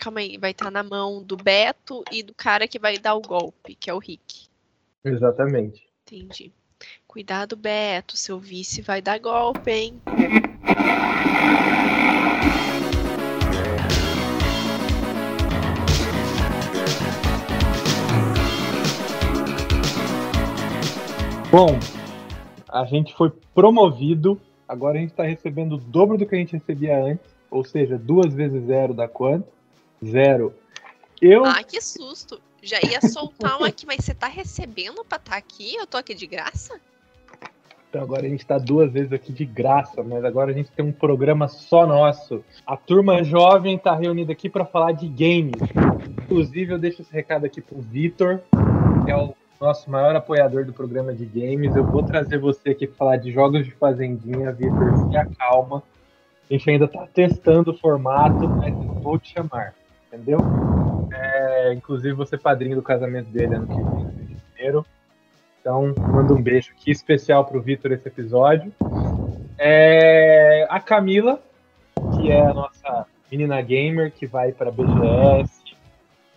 Calma aí, vai estar na mão do Beto e do cara que vai dar o golpe, que é o Rick. Exatamente. Entendi. Cuidado, Beto, seu vice vai dar golpe, hein? Bom, a gente foi promovido, agora a gente está recebendo o dobro do que a gente recebia antes, ou seja, duas vezes zero dá quanto? Zero. Eu. Ah, que susto! Já ia soltar um aqui, mas você tá recebendo pra estar tá aqui? Eu tô aqui de graça? Então agora a gente tá duas vezes aqui de graça, mas agora a gente tem um programa só nosso. A turma jovem tá reunida aqui para falar de games. Inclusive, eu deixo esse recado aqui pro Vitor, que é o nosso maior apoiador do programa de games. Eu vou trazer você aqui para falar de jogos de fazendinha, Vitor, se acalma. A gente ainda está testando o formato, mas eu vou te chamar, entendeu? É, inclusive, você é padrinho do casamento dele ano que vem, em janeiro. Então, manda um beijo aqui especial para o Vitor esse episódio. É, a Camila, que é a nossa menina gamer que vai para BGS,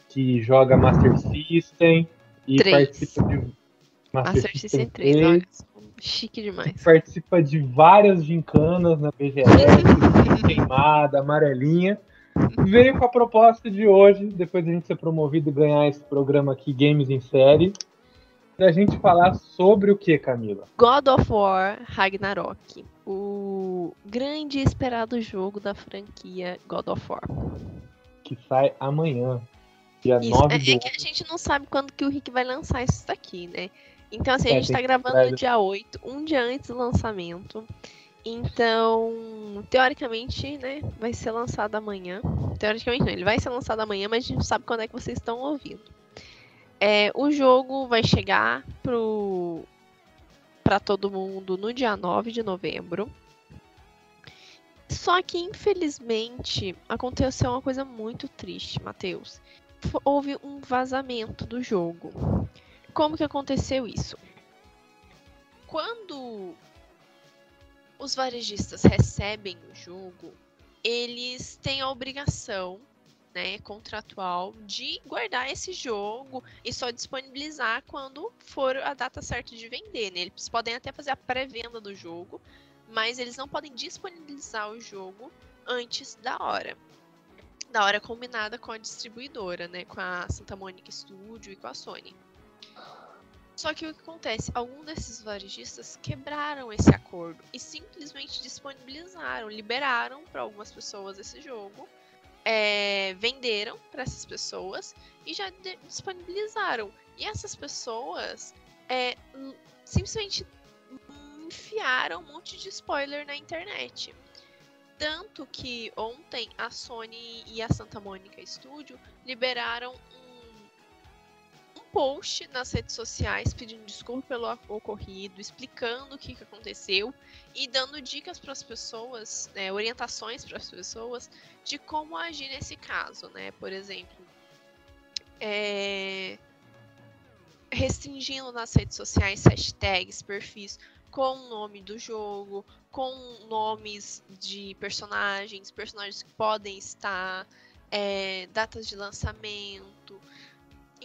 que joga Master System, e 3. participa de Master, System 3, 3 olha, chique demais. Participa de várias gincanas na BGS, queimada, amarelinha. Veio com a proposta de hoje, depois de a gente ser promovido e ganhar esse programa aqui, Games em Série, da gente falar sobre o que, Camila? God of War Ragnarok, o grande e esperado jogo da franquia God of War. Que sai amanhã. Dia isso, 9 é, é que a gente não sabe quando que o Rick vai lançar isso daqui, né? Então, assim, a é, gente tá gravando no dia 8, um dia antes do lançamento. Então, teoricamente, né, vai ser lançado amanhã. Teoricamente não, ele vai ser lançado amanhã, mas a gente não sabe quando é que vocês estão ouvindo. É, o jogo vai chegar pro para todo mundo no dia 9 de novembro. Só que, infelizmente, aconteceu uma coisa muito triste, Matheus houve um vazamento do jogo. Como que aconteceu isso? Quando os varejistas recebem o jogo, eles têm a obrigação né, contratual de guardar esse jogo e só disponibilizar quando for a data certa de vender. Né? Eles podem até fazer a pré-venda do jogo, mas eles não podem disponibilizar o jogo antes da hora da hora combinada com a distribuidora, né? Com a Santa Monica Studio e com a Sony. Só que o que acontece? Alguns desses varejistas quebraram esse acordo e simplesmente disponibilizaram, liberaram para algumas pessoas esse jogo, é, venderam para essas pessoas e já disponibilizaram. E essas pessoas é, simplesmente enfiaram um monte de spoiler na internet. Tanto que ontem a Sony e a Santa Mônica Studio liberaram post nas redes sociais pedindo desculpa pelo ocorrido, explicando o que, que aconteceu e dando dicas para as pessoas, né, orientações para as pessoas de como agir nesse caso, né? Por exemplo, é, restringindo nas redes sociais hashtags, perfis com o nome do jogo, com nomes de personagens, personagens que podem estar, é, datas de lançamento,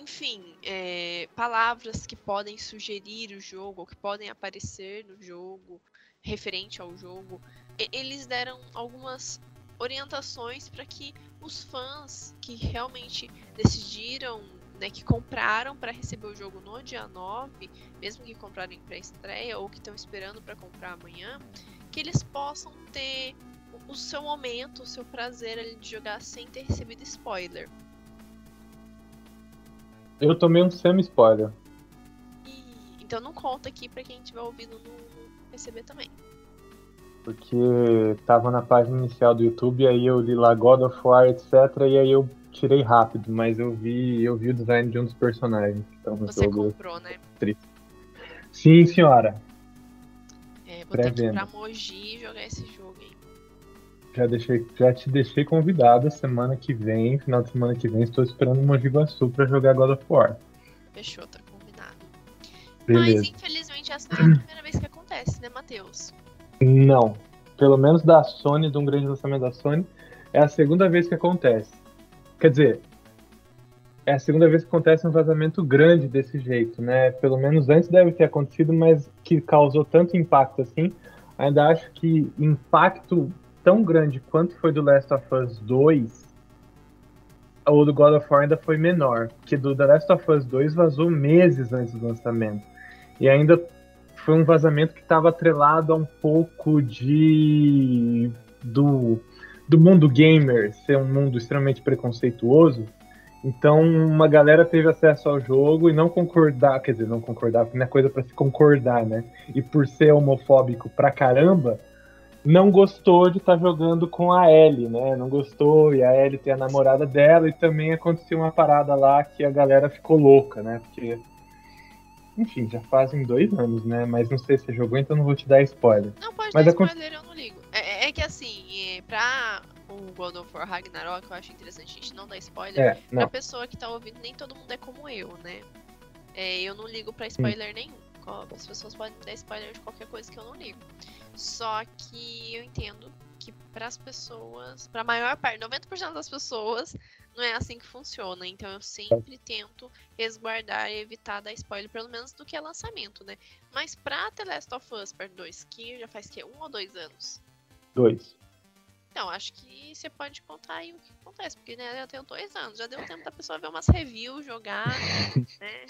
enfim, é, palavras que podem sugerir o jogo, ou que podem aparecer no jogo, referente ao jogo. Eles deram algumas orientações para que os fãs que realmente decidiram né, que compraram para receber o jogo no dia 9, mesmo que comprarem para estreia ou que estão esperando para comprar amanhã, que eles possam ter o seu momento, o seu prazer ali de jogar sem ter recebido spoiler. Eu tomei um semi-spoiler. Então não conta aqui para quem estiver ouvindo no receber também. Porque tava na página inicial do YouTube, aí eu li lá God of War, etc. E aí eu tirei rápido, mas eu vi, eu vi o design de um dos personagens no Você comprou, né? Triste. Sim, senhora. É, vou ter que ir pra Mogi e jogar esse jogo. Já, deixei, já te deixei convidado semana que vem, final de semana que vem, estou esperando Mogi Guaçu pra jogar God of War. Fechou, tá combinado. Beleza. Mas infelizmente essa não é a primeira vez que acontece, né, Matheus? Não. Pelo menos da Sony, de um grande lançamento da Sony, é a segunda vez que acontece. Quer dizer, é a segunda vez que acontece um vazamento grande desse jeito, né? Pelo menos antes deve ter acontecido, mas que causou tanto impacto assim. Ainda acho que impacto tão grande quanto foi do Last of Us 2, ou do God of War ainda foi menor. Porque do The Last of Us 2 vazou meses antes do lançamento. E ainda foi um vazamento que estava atrelado a um pouco de. do, do mundo gamer ser um mundo extremamente preconceituoso. Então, uma galera teve acesso ao jogo e não concordar, quer dizer, não concordar, porque não é coisa para se concordar, né? E por ser homofóbico pra caramba, não gostou de estar tá jogando com a Ellie, né? Não gostou, e a Ellie tem a namorada dela, e também aconteceu uma parada lá que a galera ficou louca, né? Porque, enfim, já fazem dois anos, né? Mas não sei se você jogou, então não vou te dar spoiler. Não pode Mas dar spoiler, eu não ligo. É, é que assim, é, pra o God of War Ragnarok, eu acho interessante a gente não dar spoiler. É, não. Pra pessoa que tá ouvindo, nem todo mundo é como eu, né? É, eu não ligo pra spoiler nenhum. As pessoas podem dar spoiler de qualquer coisa que eu não ligo. Só que eu entendo que para as pessoas, para a maior parte, 90% das pessoas, não é assim que funciona. Então eu sempre tento resguardar e evitar dar spoiler, pelo menos do que é lançamento, né? Mas pra The Last of Us Part 2, que já faz que um ou dois anos? Dois. Então, acho que você pode contar aí o que acontece, porque né, já tem dois anos, já deu tempo da pessoa ver umas reviews, jogar, né?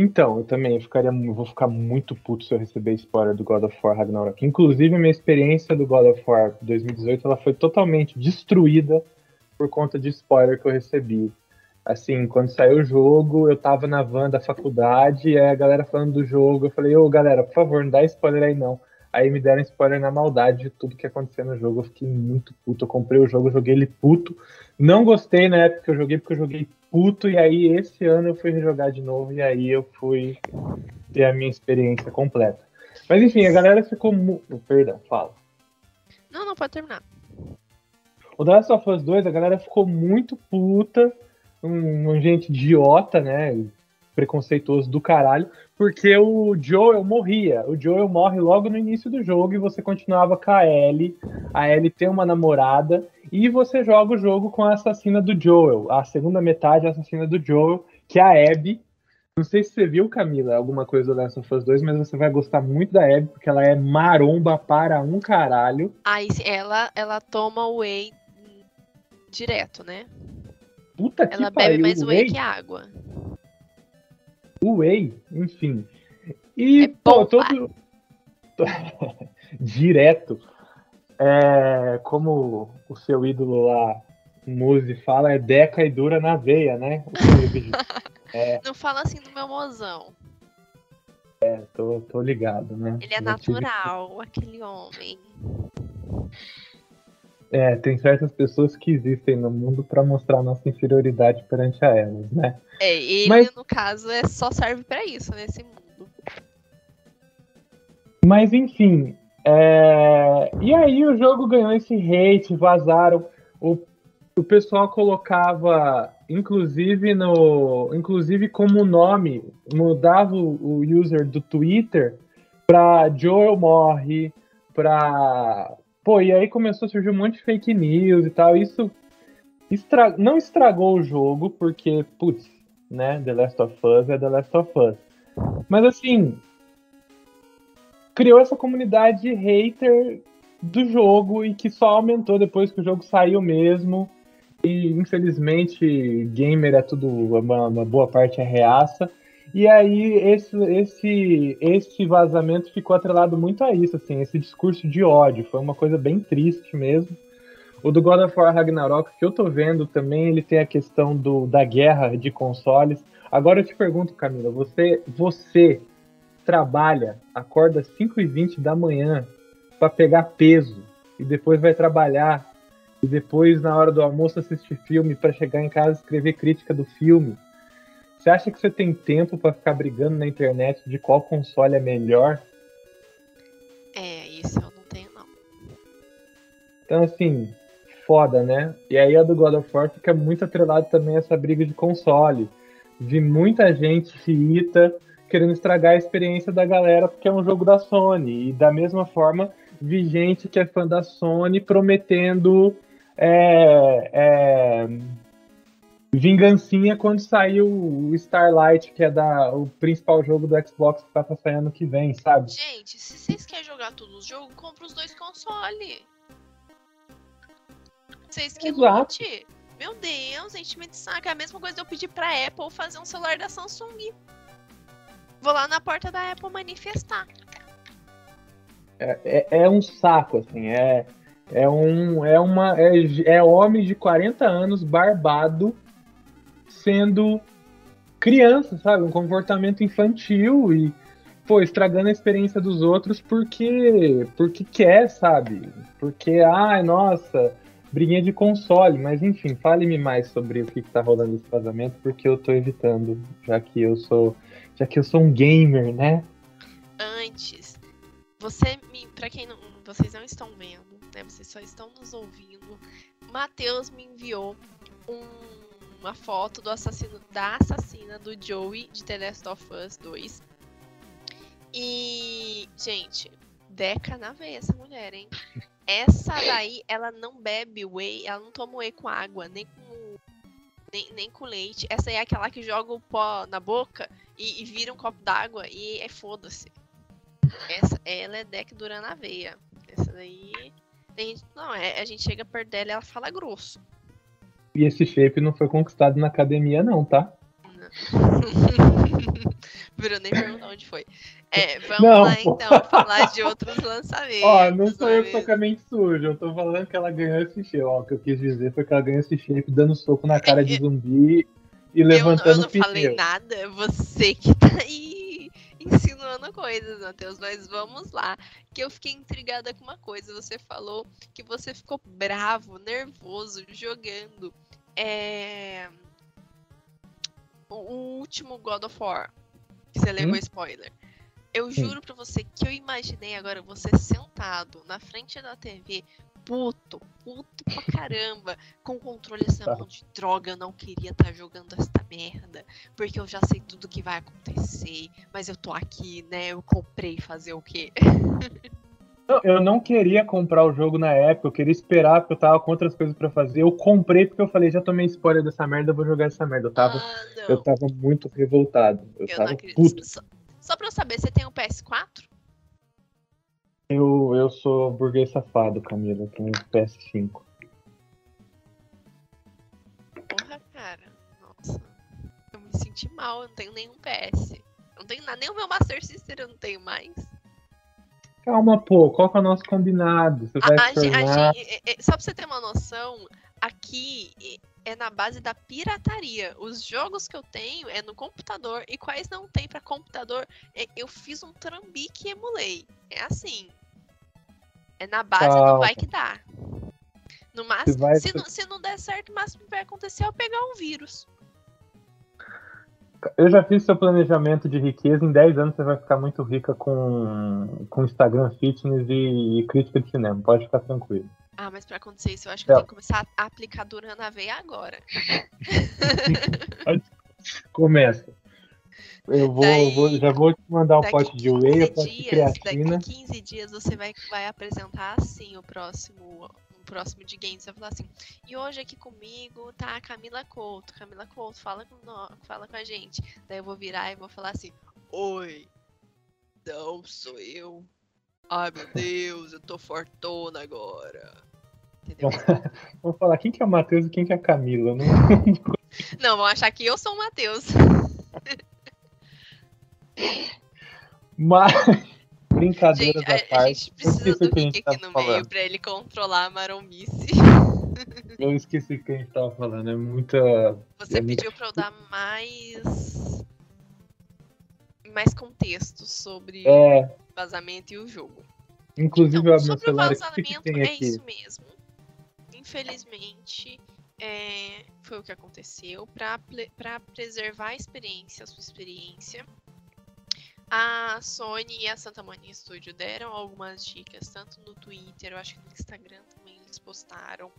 Então, eu também ficaria, vou ficar muito puto se eu receber spoiler do God of War Ragnarok. Inclusive, minha experiência do God of War 2018 ela foi totalmente destruída por conta de spoiler que eu recebi. Assim, quando saiu o jogo, eu tava na van da faculdade, e a galera falando do jogo, eu falei, ô galera, por favor, não dá spoiler aí não. Aí me deram spoiler na maldade de tudo que aconteceu no jogo. Eu fiquei muito puto. Eu comprei o jogo, joguei ele puto. Não gostei na época que eu joguei, porque eu joguei puto. E aí, esse ano eu fui rejogar de novo. E aí eu fui ter a minha experiência completa. Mas enfim, a galera ficou. Mu... Perdão, fala. Não, não, pode terminar. O The Last of Us 2, a galera ficou muito puta. Um, um gente idiota, né? Preconceituoso do caralho porque o Joel morria. O Joel morre logo no início do jogo e você continuava com a Ellie. A Ellie tem uma namorada e você joga o jogo com a assassina do Joel. A segunda metade a assassina do Joel, que é a Abby. Não sei se você viu, Camila, alguma coisa do Last of Us 2, mas você vai gostar muito da Abby, porque ela é maromba para um caralho. Aí ela, ela toma o whey direto, né? Puta que Ela bebe mais whey que água Whey, enfim. E é pô, todo. Direto. É, como o seu ídolo lá, Muse, fala, é deca e dura na veia, né? é, Não fala assim do meu mozão. É, tô, tô ligado, né? Ele é natural, tive... aquele homem. É, tem certas pessoas que existem no mundo para mostrar nossa inferioridade perante a elas, né? É, ele, Mas... no caso, é, só serve para isso nesse mundo. Mas, enfim. É... E aí o jogo ganhou esse hate, vazaram. O, o pessoal colocava, inclusive, no. Inclusive como nome, mudava o, o user do Twitter pra Joel morre, pra Pô, e aí começou a surgir um monte de fake news e tal. Isso estra... não estragou o jogo, porque, putz, né? The Last of Us é The Last of Us. Mas assim, criou essa comunidade hater do jogo e que só aumentou depois que o jogo saiu mesmo. E infelizmente, gamer é tudo, uma, uma boa parte é reaça. E aí esse, esse, esse vazamento ficou atrelado muito a isso, assim, esse discurso de ódio. Foi uma coisa bem triste mesmo. O do God of War Ragnarok, que eu tô vendo também, ele tem a questão do, da guerra de consoles. Agora eu te pergunto, Camila, você, você trabalha, acorda às 5h20 da manhã para pegar peso e depois vai trabalhar e depois na hora do almoço assistir filme para chegar em casa escrever crítica do filme você acha que você tem tempo para ficar brigando na internet de qual console é melhor? É, isso eu não tenho não. Então assim, foda, né? E aí a do God of War fica muito atrelado também a essa briga de console. Vi muita gente xiita querendo estragar a experiência da galera porque é um jogo da Sony. E da mesma forma, vi gente que é fã da Sony prometendo é, é, vingancinha quando saiu o Starlight, que é da, o principal jogo do Xbox que tá pra sair ano que vem, sabe? Gente, se vocês querem jogar todos os jogos, compra os dois consoles. Vocês que Exato. lute. Meu Deus, enchimento de saco. É a mesma coisa de eu pedir pra Apple fazer um celular da Samsung. Vou lá na porta da Apple manifestar. É, é, é um saco, assim, é, é um é uma é, é homem de 40 anos barbado sendo criança, sabe? Um comportamento infantil e pô, estragando a experiência dos outros porque porque quer, sabe? Porque ai, nossa, briguinha de console, mas enfim, fale-me mais sobre o que, que tá rolando nesse casamento, porque eu tô evitando, já que eu sou já que eu sou um gamer, né? Antes, você me. Pra quem não. Vocês não estão vendo, né? Vocês só estão nos ouvindo. Matheus me enviou um- uma foto do assassino da assassina do Joey de The Last of Us 2. E, gente, Deca na veia essa mulher, hein? Essa daí, ela não bebe whey, ela não toma whey com água, nem com, nem, nem com leite. Essa aí é aquela que joga o pó na boca e, e vira um copo d'água e é foda-se. Essa, ela é deck dura na veia. Essa daí. Tem gente, não, é, a gente chega perto dela e ela fala grosso. E esse shape não foi conquistado na academia não, tá? Virou nem perguntar onde foi. É, vamos Não, lá pô. então falar de outros lançamentos. Ó, não sou eu que tô com a mente suja, eu tô falando que ela ganhou esse shape. Ó, o que eu quis dizer foi que ela ganhou esse shape dando soco na cara de zumbi e eu, não- eu levantando não falei nada, é você que tá aí insinuando coisas, Matheus. Mas vamos lá, que eu fiquei intrigada com uma coisa. Você falou que você ficou bravo, nervoso, jogando. É... O, último God of War, que você levou Hum? spoiler. Eu juro pra você que eu imaginei agora você sentado na frente da TV, puto, puto pra caramba, com o controle essa Tá. mão de droga, eu não queria estar jogando esta merda, porque eu já sei tudo que vai acontecer, mas eu tô aqui, né? Eu comprei fazer o quê? Não, eu não queria comprar o jogo na época, eu queria esperar porque eu tava com outras coisas pra fazer. Eu comprei porque eu falei, já tomei spoiler dessa merda, eu vou jogar essa merda. Eu tava, ah, eu tava muito revoltado. Eu, Eu tava puto. Só, só pra eu saber, você tem um PS4? Eu, eu sou burguês safado, Camila, eu tenho PS5. Porra, cara. Nossa. Eu me senti mal, eu não tenho nenhum PS. Eu não tenho nada, nem o meu Master System eu não tenho mais. Calma, pô, qual que é o nosso combinado? Você vai A- se a a tornar... é- é- só pra você ter uma noção, aqui é- é na base da pirataria. Os jogos que eu tenho é no computador e quais não tem pra computador, eu fiz um trambique e emulei. É assim. É na base do Calma. vai que dá. No máximo, vai- se, não, se não der certo, o máximo que vai acontecer é eu pegar um vírus. Eu já fiz seu planejamento de riqueza. Em 10 anos você vai ficar muito rica com, com Instagram Fitness e, e crítica de cinema. Pode ficar tranquilo. Ah, mas pra acontecer isso, eu acho que eu Não. tenho que começar a aplicar Duran na veia agora. Começa. Eu vou, Daí- vou- já vou te mandar um pote de whey, um 15 pote de creatina. daqui 15 dias você vai, vai apresentar assim o próximo, o próximo de games. Você vai falar assim, e hoje aqui comigo tá a Camila Couto. Camila Couto, fala com, nó- fala com a gente. Daí eu vou virar e vou falar assim, oi, não sou eu. Ai meu Deus, eu tô fortona agora. Entendeu? Vou falar quem que é o Matheus e quem que é a Camila. Não... Não, vão achar que eu sou o Matheus. Mas, brincadeiras Gente, à a, a parte. gente precisa do gente aqui tava no meio falando. pra ele controlar a maromice. Eu esqueci o que a gente tava falando. É muita. Você É pediu pra eu dar mais. mais contexto sobre É, o vazamento e o jogo. inclusive Então, sobre o celular aqui. O que, que vazamento, é aqui? isso mesmo. Infelizmente, é, foi o que aconteceu. Pra, pra preservar a experiência, a sua experiência, a Sony e a Santa Monica Studio deram algumas dicas, tanto no Twitter, eu acho que no Instagram também eles postaram.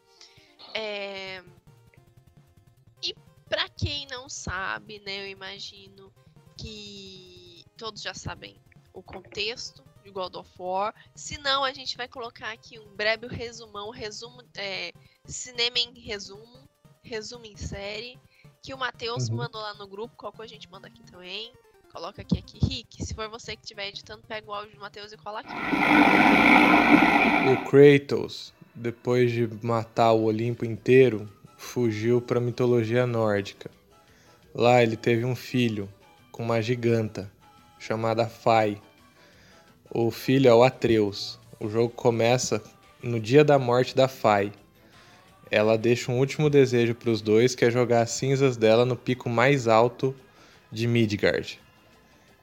É, E pra quem não sabe, né, eu imagino que todos já sabem o contexto de God of War. Se não, a gente vai colocar aqui um breve resumão, resumo, é, cinema em resumo, resumo em série, que o Matheus Uhum. mandou lá no grupo, qualquer coisa a gente manda aqui também. Coloca aqui, aqui. Rick, se for você que estiver editando, pega o áudio do Matheus e cola aqui. O Kratos, depois de matar o Olimpo inteiro, fugiu para a mitologia nórdica. Lá ele teve um filho com uma giganta chamada Fai. O filho é o Atreus. O jogo começa no dia da morte da Fai. Ela deixa um último desejo para os dois, que é jogar as cinzas dela no pico mais alto de Midgard.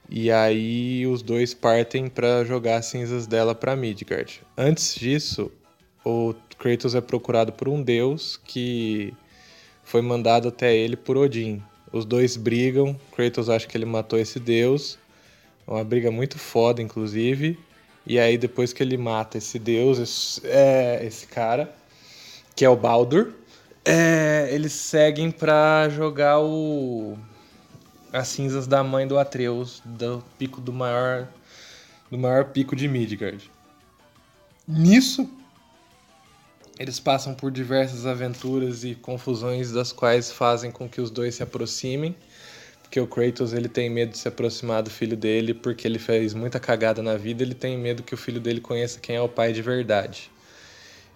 E aí os dois partem para jogar as cinzas dela para Midgard. Antes disso, o Kratos é procurado por um deus que foi mandado até ele por Odin. Os dois brigam, Kratos acha que ele matou esse deus. Uma briga muito foda, inclusive. E aí depois que ele mata esse deus, esse, é, esse cara, que é o Baldur, é, eles seguem para jogar o as cinzas da mãe do Atreus, do pico do maior do maior pico de Midgard. Nisso, eles passam por diversas aventuras e confusões das quais fazem com que os dois se aproximem, porque o Kratos ele tem medo de se aproximar do filho dele porque ele fez muita cagada na vida, ele tem medo que o filho dele conheça quem é o pai de verdade.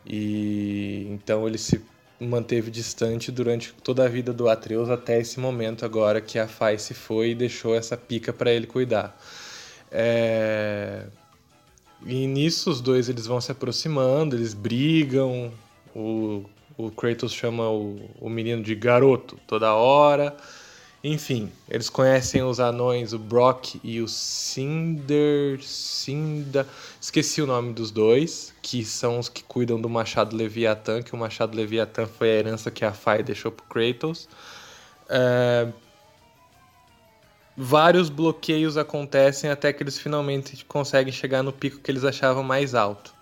E então ele se manteve distante durante toda a vida do Atreus até esse momento agora que a Fai se foi e deixou essa pica para ele cuidar. É... E nisso os dois eles vão se aproximando, eles brigam, o, o Kratos chama o, o menino de garoto toda hora. Enfim, eles conhecem os anões, o Brock e o Cinder. Cinda. Esqueci o nome dos dois, que são os que cuidam do Machado Leviatã, que o Machado Leviatã foi a herança que a Fai deixou pro Kratos. É... Vários bloqueios acontecem até que eles finalmente conseguem chegar no pico que eles achavam mais alto.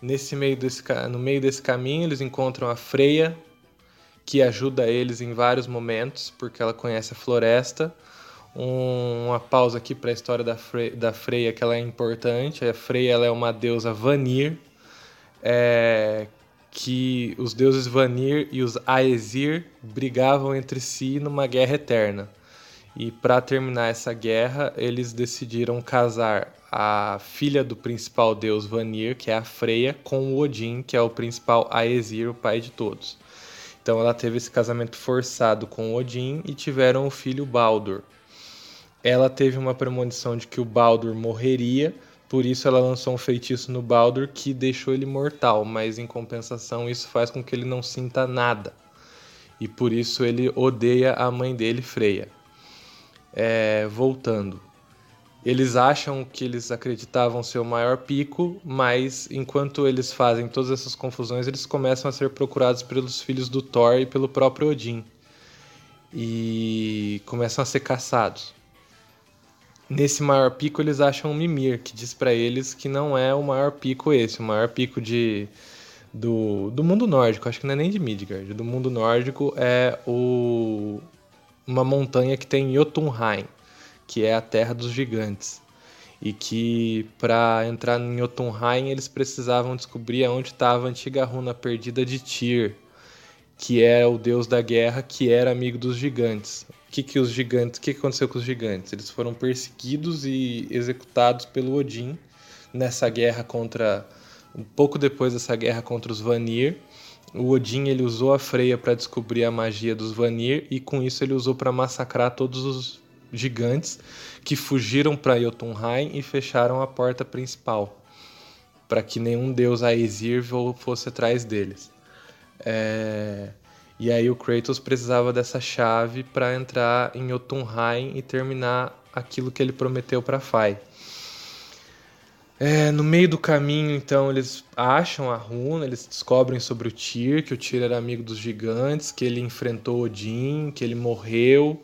Nesse meio desse, no meio desse caminho, eles encontram a Freya, que ajuda eles em vários momentos, porque ela conhece a floresta. Um, uma pausa aqui para a história da, Fre da Freya, que ela é importante. A Freya ela é uma deusa Vanir, é, que os deuses Vanir e os Aesir brigavam entre si numa guerra eterna. E para terminar essa guerra, eles decidiram casar a filha do principal deus Vanir, que é a Freya, com o Odin, que é o principal Aesir, o pai de todos. Então ela teve esse casamento forçado com Odin e tiveram o filho Baldur. Ela teve uma premonição de que o Baldur morreria, por isso ela lançou um feitiço no Baldur que deixou ele mortal, mas em compensação isso faz com que ele não sinta nada. E por isso ele odeia a mãe dele, Freya. É, voltando. Eles acham que eles acreditavam ser o maior pico, mas enquanto eles fazem todas essas confusões, eles começam a ser procurados pelos filhos do Thor e pelo próprio Odin. E começam a ser caçados. Nesse maior pico, eles acham um Mimir, que diz para eles que não é o maior pico esse, o maior pico de, do, do mundo nórdico, acho que não é nem de Midgard, do mundo nórdico é o, uma montanha que tem Jotunheim que é a Terra dos Gigantes. E que para entrar em Jotunheim eles precisavam descobrir aonde estava a antiga runa perdida de Tyr, que é o deus da guerra, que era amigo dos gigantes. O que, que os gigantes, que, que aconteceu com os gigantes? Eles foram perseguidos e executados pelo Odin nessa guerra contra um pouco depois dessa guerra contra os Vanir. O Odin ele usou a Freya para descobrir a magia dos Vanir e com isso ele usou para massacrar todos os gigantes que fugiram para Jotunheim e fecharam a porta principal para que nenhum deus Aesir fosse atrás deles. É... E aí o Kratos precisava dessa chave para entrar em Jotunheim e terminar aquilo que ele prometeu para Fai. É, no meio do caminho, então, eles acham a runa, eles descobrem sobre o Tyr, que o Tyr era amigo dos gigantes, que ele enfrentou Odin, que ele morreu.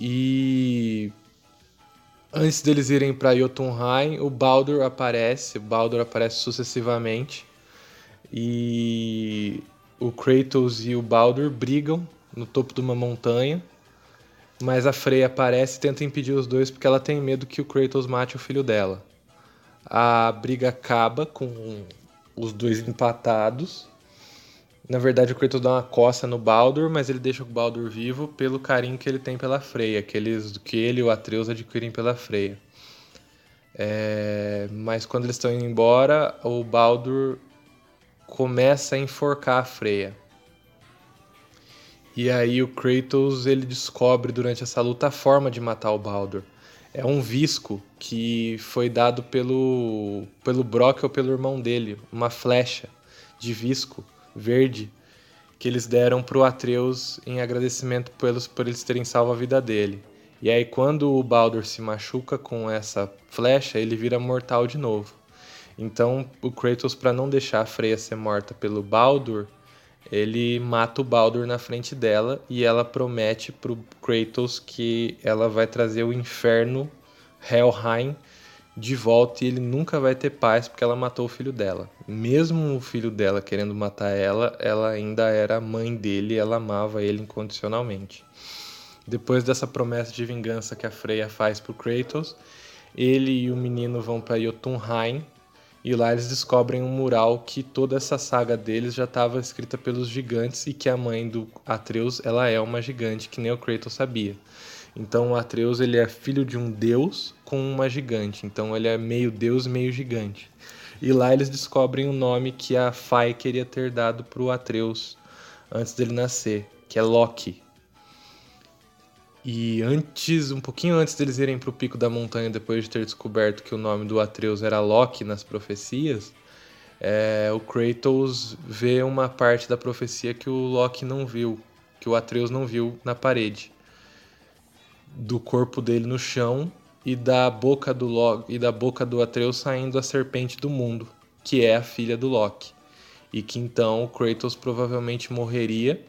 E antes deles irem para Jotunheim, o Baldur aparece, o Baldur aparece sucessivamente. E o Kratos e o Baldur brigam no topo de uma montanha. Mas a Freya aparece e tenta impedir os dois porque ela tem medo que o Kratos mate o filho dela. A briga acaba com os dois empatados. Na verdade, o Kratos dá uma coça no Baldur, mas ele deixa o Baldur vivo pelo carinho que ele tem pela Freya, que, eles, que ele e o Atreus adquirem pela Freya. É, mas quando eles estão indo embora, o Baldur começa a enforcar a Freya. E aí o Kratos ele descobre durante essa luta a forma de matar o Baldur. É um visco que foi dado pelo pelo Brock ou pelo irmão dele, uma flecha de visco verde que eles deram pro Atreus em agradecimento pelos por eles terem salvo a vida dele. E aí quando o Baldur se machuca com essa flecha, ele vira mortal de novo. Então, o Kratos para não deixar a Freya ser morta pelo Baldur, ele mata o Baldur na frente dela e ela promete pro Kratos que ela vai trazer o inferno Helheim de volta e ele nunca vai ter paz porque ela matou o filho dela. Mesmo o filho dela querendo matar ela, ela ainda era mãe dele e ela amava ele incondicionalmente. Depois dessa promessa de vingança que a Freya faz pro Kratos, ele e o menino vão para Jotunheim, e lá eles descobrem um mural que toda essa saga deles já estava escrita pelos gigantes e que a mãe do Atreus ela é uma gigante que nem o Kratos sabia. Então Atreus ele é filho de um deus com uma gigante. Então ele é meio deus, meio gigante. E lá eles descobrem o nome que a Fai queria ter dado para o Atreus antes dele nascer, que é Loki. E antes, um pouquinho antes deles irem para o pico da montanha, depois de ter descoberto que o nome do Atreus era Loki nas profecias, é, o Kratos vê uma parte da profecia que o Loki não viu, que o Atreus não viu na parede, do corpo dele no chão e da boca do Loki, e da boca do Atreus saindo a serpente do mundo, que é a filha do Loki, e que então Kratos provavelmente morreria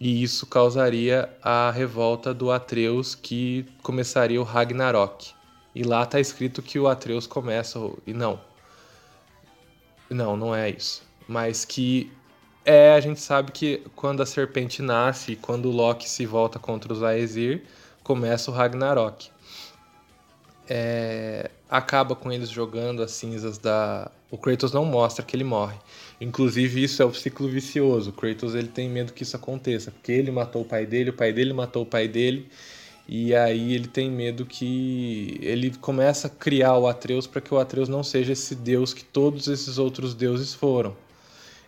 e isso causaria a revolta do Atreus que começaria o Ragnarok. E lá está escrito que o Atreus começa e não. Não, não é isso. Mas que é, a gente sabe que quando a serpente nasce quando o Loki se volta contra os Aesir, começa o Ragnarok. É, acaba com eles jogando as cinzas da. O Kratos não mostra que ele morre. Inclusive, isso é o ciclo vicioso. O Kratos ele tem medo que isso aconteça, porque ele matou o pai dele, o pai dele matou o pai dele, e aí ele tem medo que ele começa a criar o Atreus para que o Atreus não seja esse deus que todos esses outros deuses foram.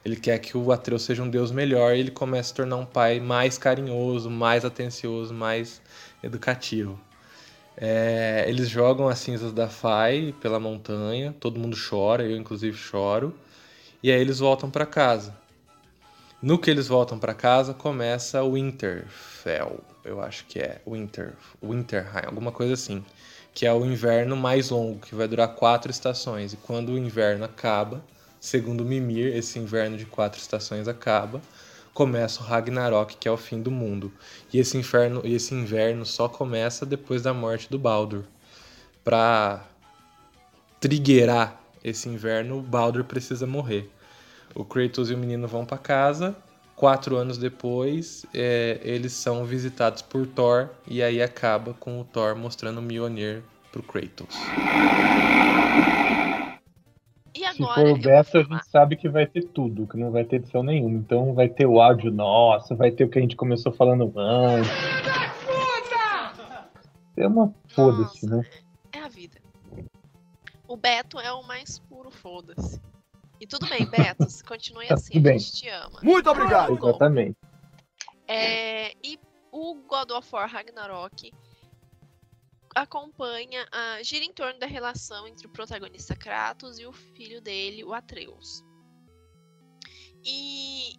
Ele quer que o Atreus seja um deus melhor e ele começa a tornar um pai mais carinhoso, mais atencioso, mais educativo. É, eles jogam as cinzas da Fai pela montanha, todo mundo chora, eu inclusive choro. E aí eles voltam para casa. No que eles voltam para casa, começa o Winterfell, eu acho que é Winter, Winterheim, alguma coisa assim, que é o inverno mais longo, que vai durar quatro estações. E quando o inverno acaba, segundo Mimir, esse inverno de quatro estações acaba, começa o Ragnarok, que é o fim do mundo. E esse inferno, e esse inverno só começa depois da morte do Baldur. Para trigueirar esse inverno, o Baldur precisa morrer. O Kratos e o menino vão para casa. Quatro anos depois, é, eles são visitados por Thor e aí acaba com o Thor mostrando o Mjolnir pro Kratos. E agora, Se for o Beto, a gente sabe que vai ter tudo, que não vai ter edição nenhuma. Então vai ter o áudio nosso, vai ter o que a gente começou falando antes. É uma foda-se, né? É a vida. O Beto é o mais puro foda-se. E tudo bem, Beto, continue Tá assim, a bem. gente te ama. Muito obrigado. Exatamente. É, e o God of War Ragnarok acompanha, a, gira em torno da relação entre o protagonista Kratos e o filho dele, o Atreus. E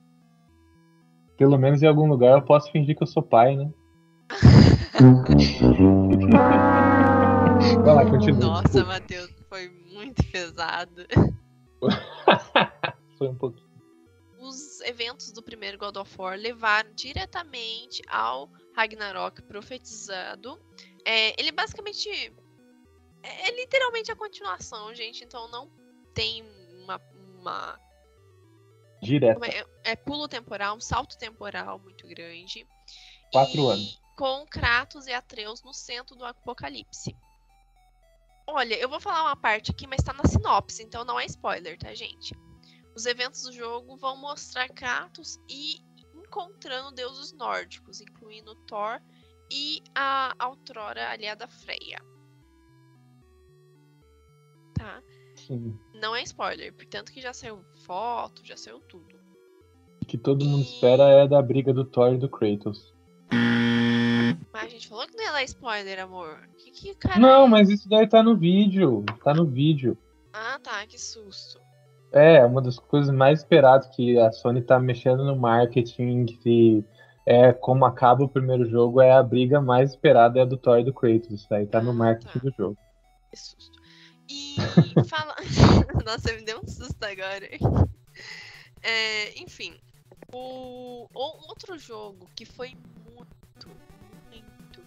Pelo menos em algum lugar eu posso fingir que eu sou pai, né? Vai lá, continua. nossa, desculpa. Matheus, foi muito pesado. Foi um pouquinho. Os eventos do primeiro God of War levaram diretamente ao Ragnarok profetizado. É, ele basicamente é literalmente a continuação, gente. Então não tem uma, uma Direto. como é, é pulo temporal, um salto temporal muito grande. Quatro E anos. Com Kratos e Atreus no centro do apocalipse. Olha, eu vou falar uma parte aqui, mas tá na sinopse, então não é spoiler, tá, gente? Os eventos do jogo vão mostrar Kratos e encontrando deuses nórdicos, incluindo Thor e a outrora aliada Freya. Tá? Sim. Não é spoiler, portanto que já saiu foto, já saiu tudo. O que todo mundo espera é da briga do Thor e do Kratos. Mas a gente falou que não dar spoiler, amor. Que que cara. Não, mas isso daí tá no vídeo. Tá no vídeo. Ah, tá, que susto. É, uma das coisas mais esperadas que a Sony tá mexendo no marketing, que é como acaba o primeiro jogo, é a briga mais esperada é a do Thor e do Kratos. Isso daí tá no Ah, marketing tá. do jogo. Que susto. E fala. Nossa, me deu um susto agora. É, enfim. O, o- outro jogo que foi muito, muito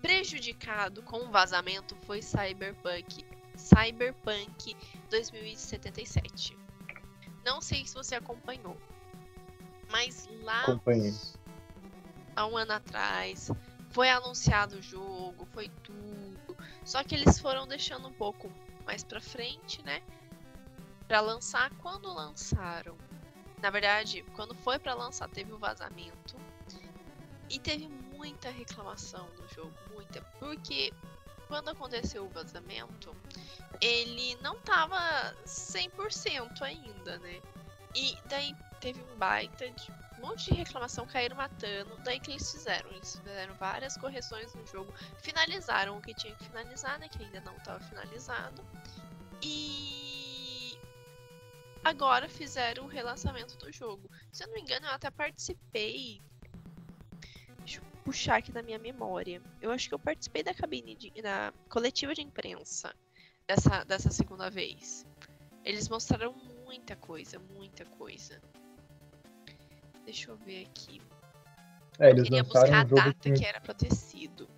prejudicado com o vazamento foi Cyberpunk. Cyberpunk 2077. Não sei se você acompanhou. Mas lá Acompanhei. Há um ano atrás. Foi anunciado o jogo, foi tudo. Só que eles foram deixando um pouco mais pra frente, né? Pra lançar. Quando lançaram? Na verdade, quando foi pra lançar, teve o vazamento. E teve muita reclamação do jogo, muita. Porque quando aconteceu o vazamento, ele não tava 100% ainda, né? E daí teve um baita de um monte de reclamação, caíram matando. Daí que eles fizeram? Eles fizeram várias correções no jogo, finalizaram o que tinha que finalizar, né? Que ainda não estava finalizado. E agora fizeram o relançamento do jogo. Se eu não me engano, eu até participei. Deixa eu puxar aqui na minha memória. Eu acho que eu participei da cabine de, da coletiva de imprensa dessa, dessa segunda vez. Eles mostraram muita coisa, muita coisa. Deixa eu ver aqui. É, eles Queria lançaram buscar a um data que, que era pra ter sido.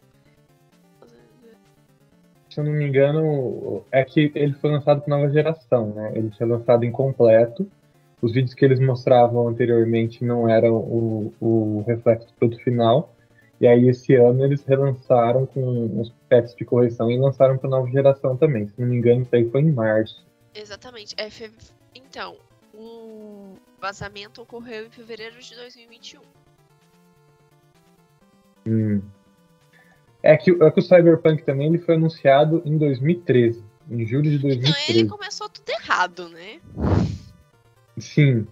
se eu não me engano, é que ele foi lançado para nova geração, né? Ele foi lançado incompleto. Os vídeos que eles mostravam anteriormente não eram o, o reflexo do produto final. E aí esse ano eles relançaram com uns patches de correção e lançaram para nova geração também. Se não me engano, isso aí foi em março. Exatamente. É fe- Então, o vazamento ocorreu em fevereiro de 2021. Hum. É que, é que o Cyberpunk também ele foi anunciado em 2013, em julho de Então, ele 2013. começou tudo errado, né? Sim,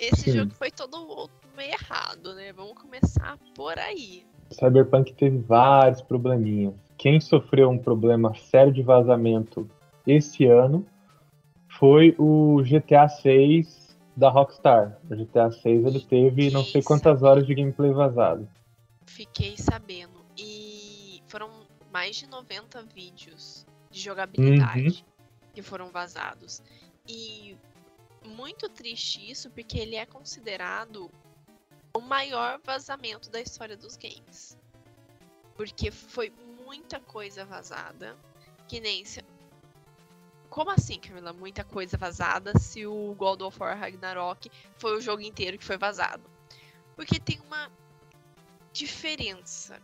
Esse Sim. jogo foi todo meio errado, né? Vamos começar por aí. Cyberpunk teve vários probleminhas. Quem sofreu um problema sério de vazamento esse ano foi o GTA 6 da Rockstar. O GTA 6 ele teve não sei Isso. quantas horas de gameplay vazado. Fiquei sabendo. E foram mais de 90 vídeos de jogabilidade que foram vazados. E muito triste isso, porque ele é considerado o maior vazamento da história dos games. Porque foi muita coisa vazada. Que nem se. Como assim, Camila? Muita coisa vazada se o God of War Ragnarok foi o jogo inteiro que foi vazado? Porque tem uma diferença.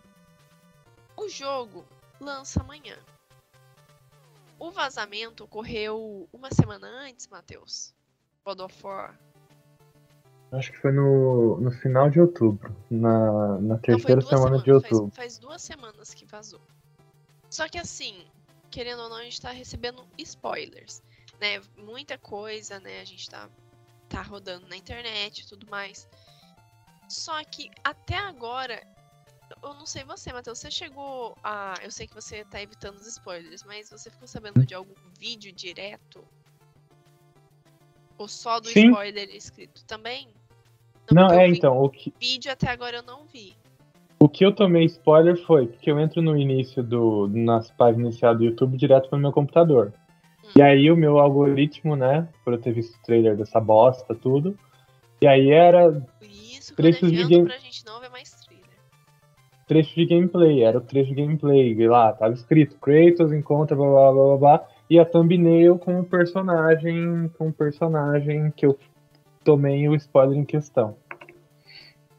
O jogo lança amanhã. O vazamento ocorreu uma semana antes, Matheus. God of War. Acho que foi no, no final de outubro, na, na terceira semana semanas. de outubro. Faz, faz duas semanas que vazou. Só que assim, querendo ou não, a gente tá recebendo spoilers, né? Muita coisa, né? A gente tá, tá rodando na internet e tudo mais. Só que até agora, eu não sei você, Matheus, você chegou a. Eu sei que você tá evitando os spoilers, mas você ficou sabendo de algum vídeo direto? Ou só do Sim. spoiler escrito também? Não, porque é então, o que, Vídeo até agora eu não vi. O que eu tomei spoiler foi porque eu entro no início do. nas páginas iniciais do YouTube direto pro meu computador. Hum. E aí o meu algoritmo, né, por eu ter visto o trailer dessa bosta, tudo. E aí era Isso, Trechos de game- pra gente não ver mais trailer. trecho de gameplay, era o trecho de gameplay. E lá, tava escrito, Kratos encontra blá blá blá blá blá. E a thumbnail com o personagem. Com o personagem que eu tomei o spoiler em questão.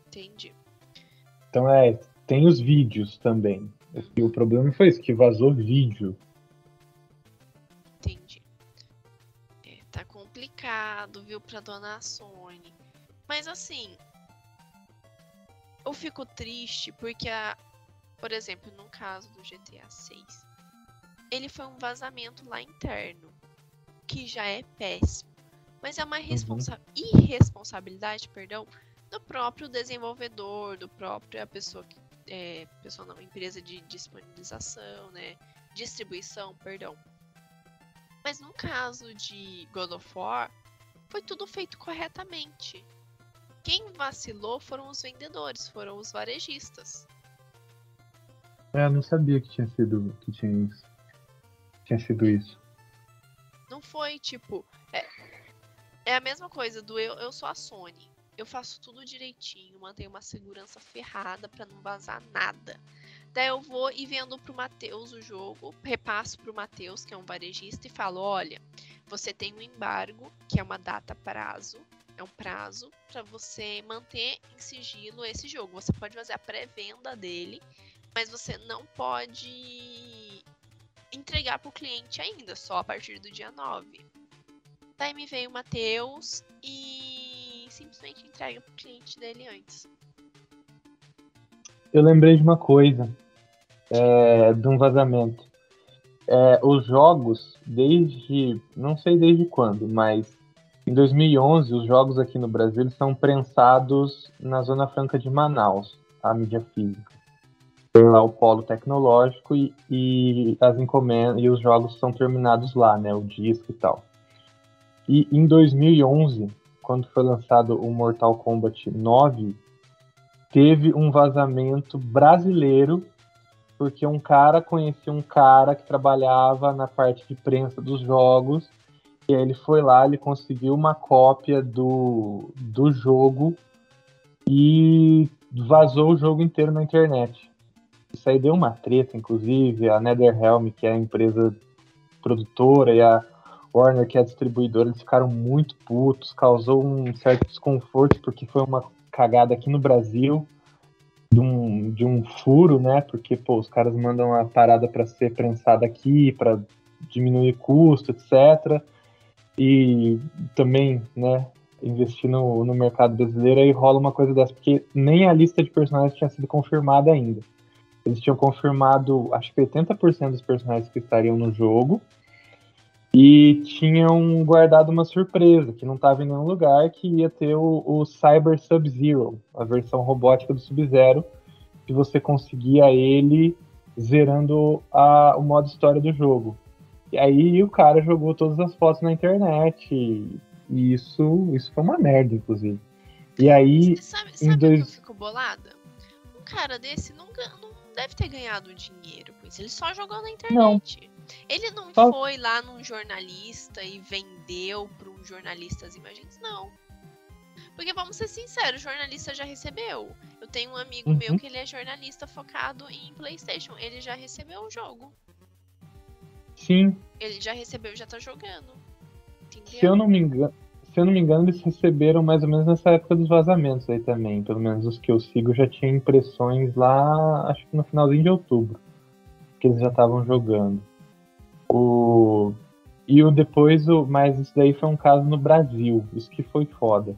Entendi. Então é, tem os vídeos também. E o problema foi isso, que vazou vídeo. Entendi. É, tá complicado. viu, pra dona Sony. Mas assim, eu fico triste porque, a, por exemplo, no caso do GTA 6, ele foi um vazamento lá interno, que já é péssimo. Mas é uma uhum. irresponsabilidade, perdão, do próprio desenvolvedor, do próprio a pessoa que é, pessoa não, empresa de disponibilização, né, distribuição, perdão. Mas no caso de God of War, foi tudo feito corretamente. Quem vacilou foram os vendedores, foram os varejistas. É, eu não sabia que tinha sido que tinha isso. Tinha sido isso. Não foi tipo. É, é a mesma coisa do eu, eu sou a Sony. Eu faço tudo direitinho, mantenho uma segurança ferrada para não vazar nada. Daí eu vou e vendo pro Matheus o jogo, repasso pro Matheus, que é um varejista, e falo: olha, você tem um embargo, que é uma data prazo, é um prazo para você manter em sigilo esse jogo. Você pode fazer a pré-venda dele, mas você não pode entregar pro cliente ainda, só a partir do dia 9. Daí me veio o Matheus e simplesmente entrega pro cliente dele antes eu lembrei de uma coisa, é, de um vazamento. É, os jogos, desde, não sei desde quando, mas em 2011 os jogos aqui no Brasil são prensados na Zona Franca de Manaus, a mídia física. Tem lá o polo tecnológico e, e as encomendas e os jogos são terminados lá, né, o disco e tal. E em 2011, quando foi lançado o Mortal Kombat 9, teve um vazamento brasileiro, porque um cara conhecia um cara que trabalhava na parte de prensa dos jogos, e aí ele foi lá, ele conseguiu uma cópia do, do jogo e vazou o jogo inteiro na internet. Isso aí deu uma treta, inclusive, a NetherRealm, que é a empresa produtora, e a Warner, que é a distribuidora, eles ficaram muito putos, causou um certo desconforto, porque foi uma cagada aqui no Brasil de um, de um furo, né? Porque pô, os caras mandam a parada para ser prensada aqui, para diminuir custo, etc. E também, né? Investir no, no mercado brasileiro aí rola uma coisa dessa, porque nem a lista de personagens tinha sido confirmada ainda. Eles tinham confirmado, acho que 80% dos personagens que estariam no jogo, e tinham guardado uma surpresa que não estava em nenhum lugar, que ia ter o, o Cyber Sub-Zero, a versão robótica do Sub-Zero, que você conseguia ele zerando a, o modo história do jogo. E aí o cara jogou todas as fotos na internet, e, isso, isso foi uma merda, inclusive. E aí. Sabe, sabe em dois... que eu fico bolada? Um cara desse não deve ter ganhado dinheiro com isso, ele só jogou na internet. Não. Ele não Só... foi lá num jornalista e vendeu para um jornalista as imagens, não. Porque vamos ser sinceros, o jornalista já recebeu. Eu tenho um amigo uhum. meu que ele é jornalista focado em PlayStation. Ele já recebeu o jogo. Sim. Ele já recebeu, já tá jogando. Entendeu? Se eu não me engano, se eu não me engano, eles receberam mais ou menos nessa época dos vazamentos aí também. Pelo menos os que eu sigo já tinha impressões lá, acho que no finalzinho de outubro. Que eles já estavam jogando. O... E o depois, o... mas isso daí foi um caso no Brasil, isso que foi foda.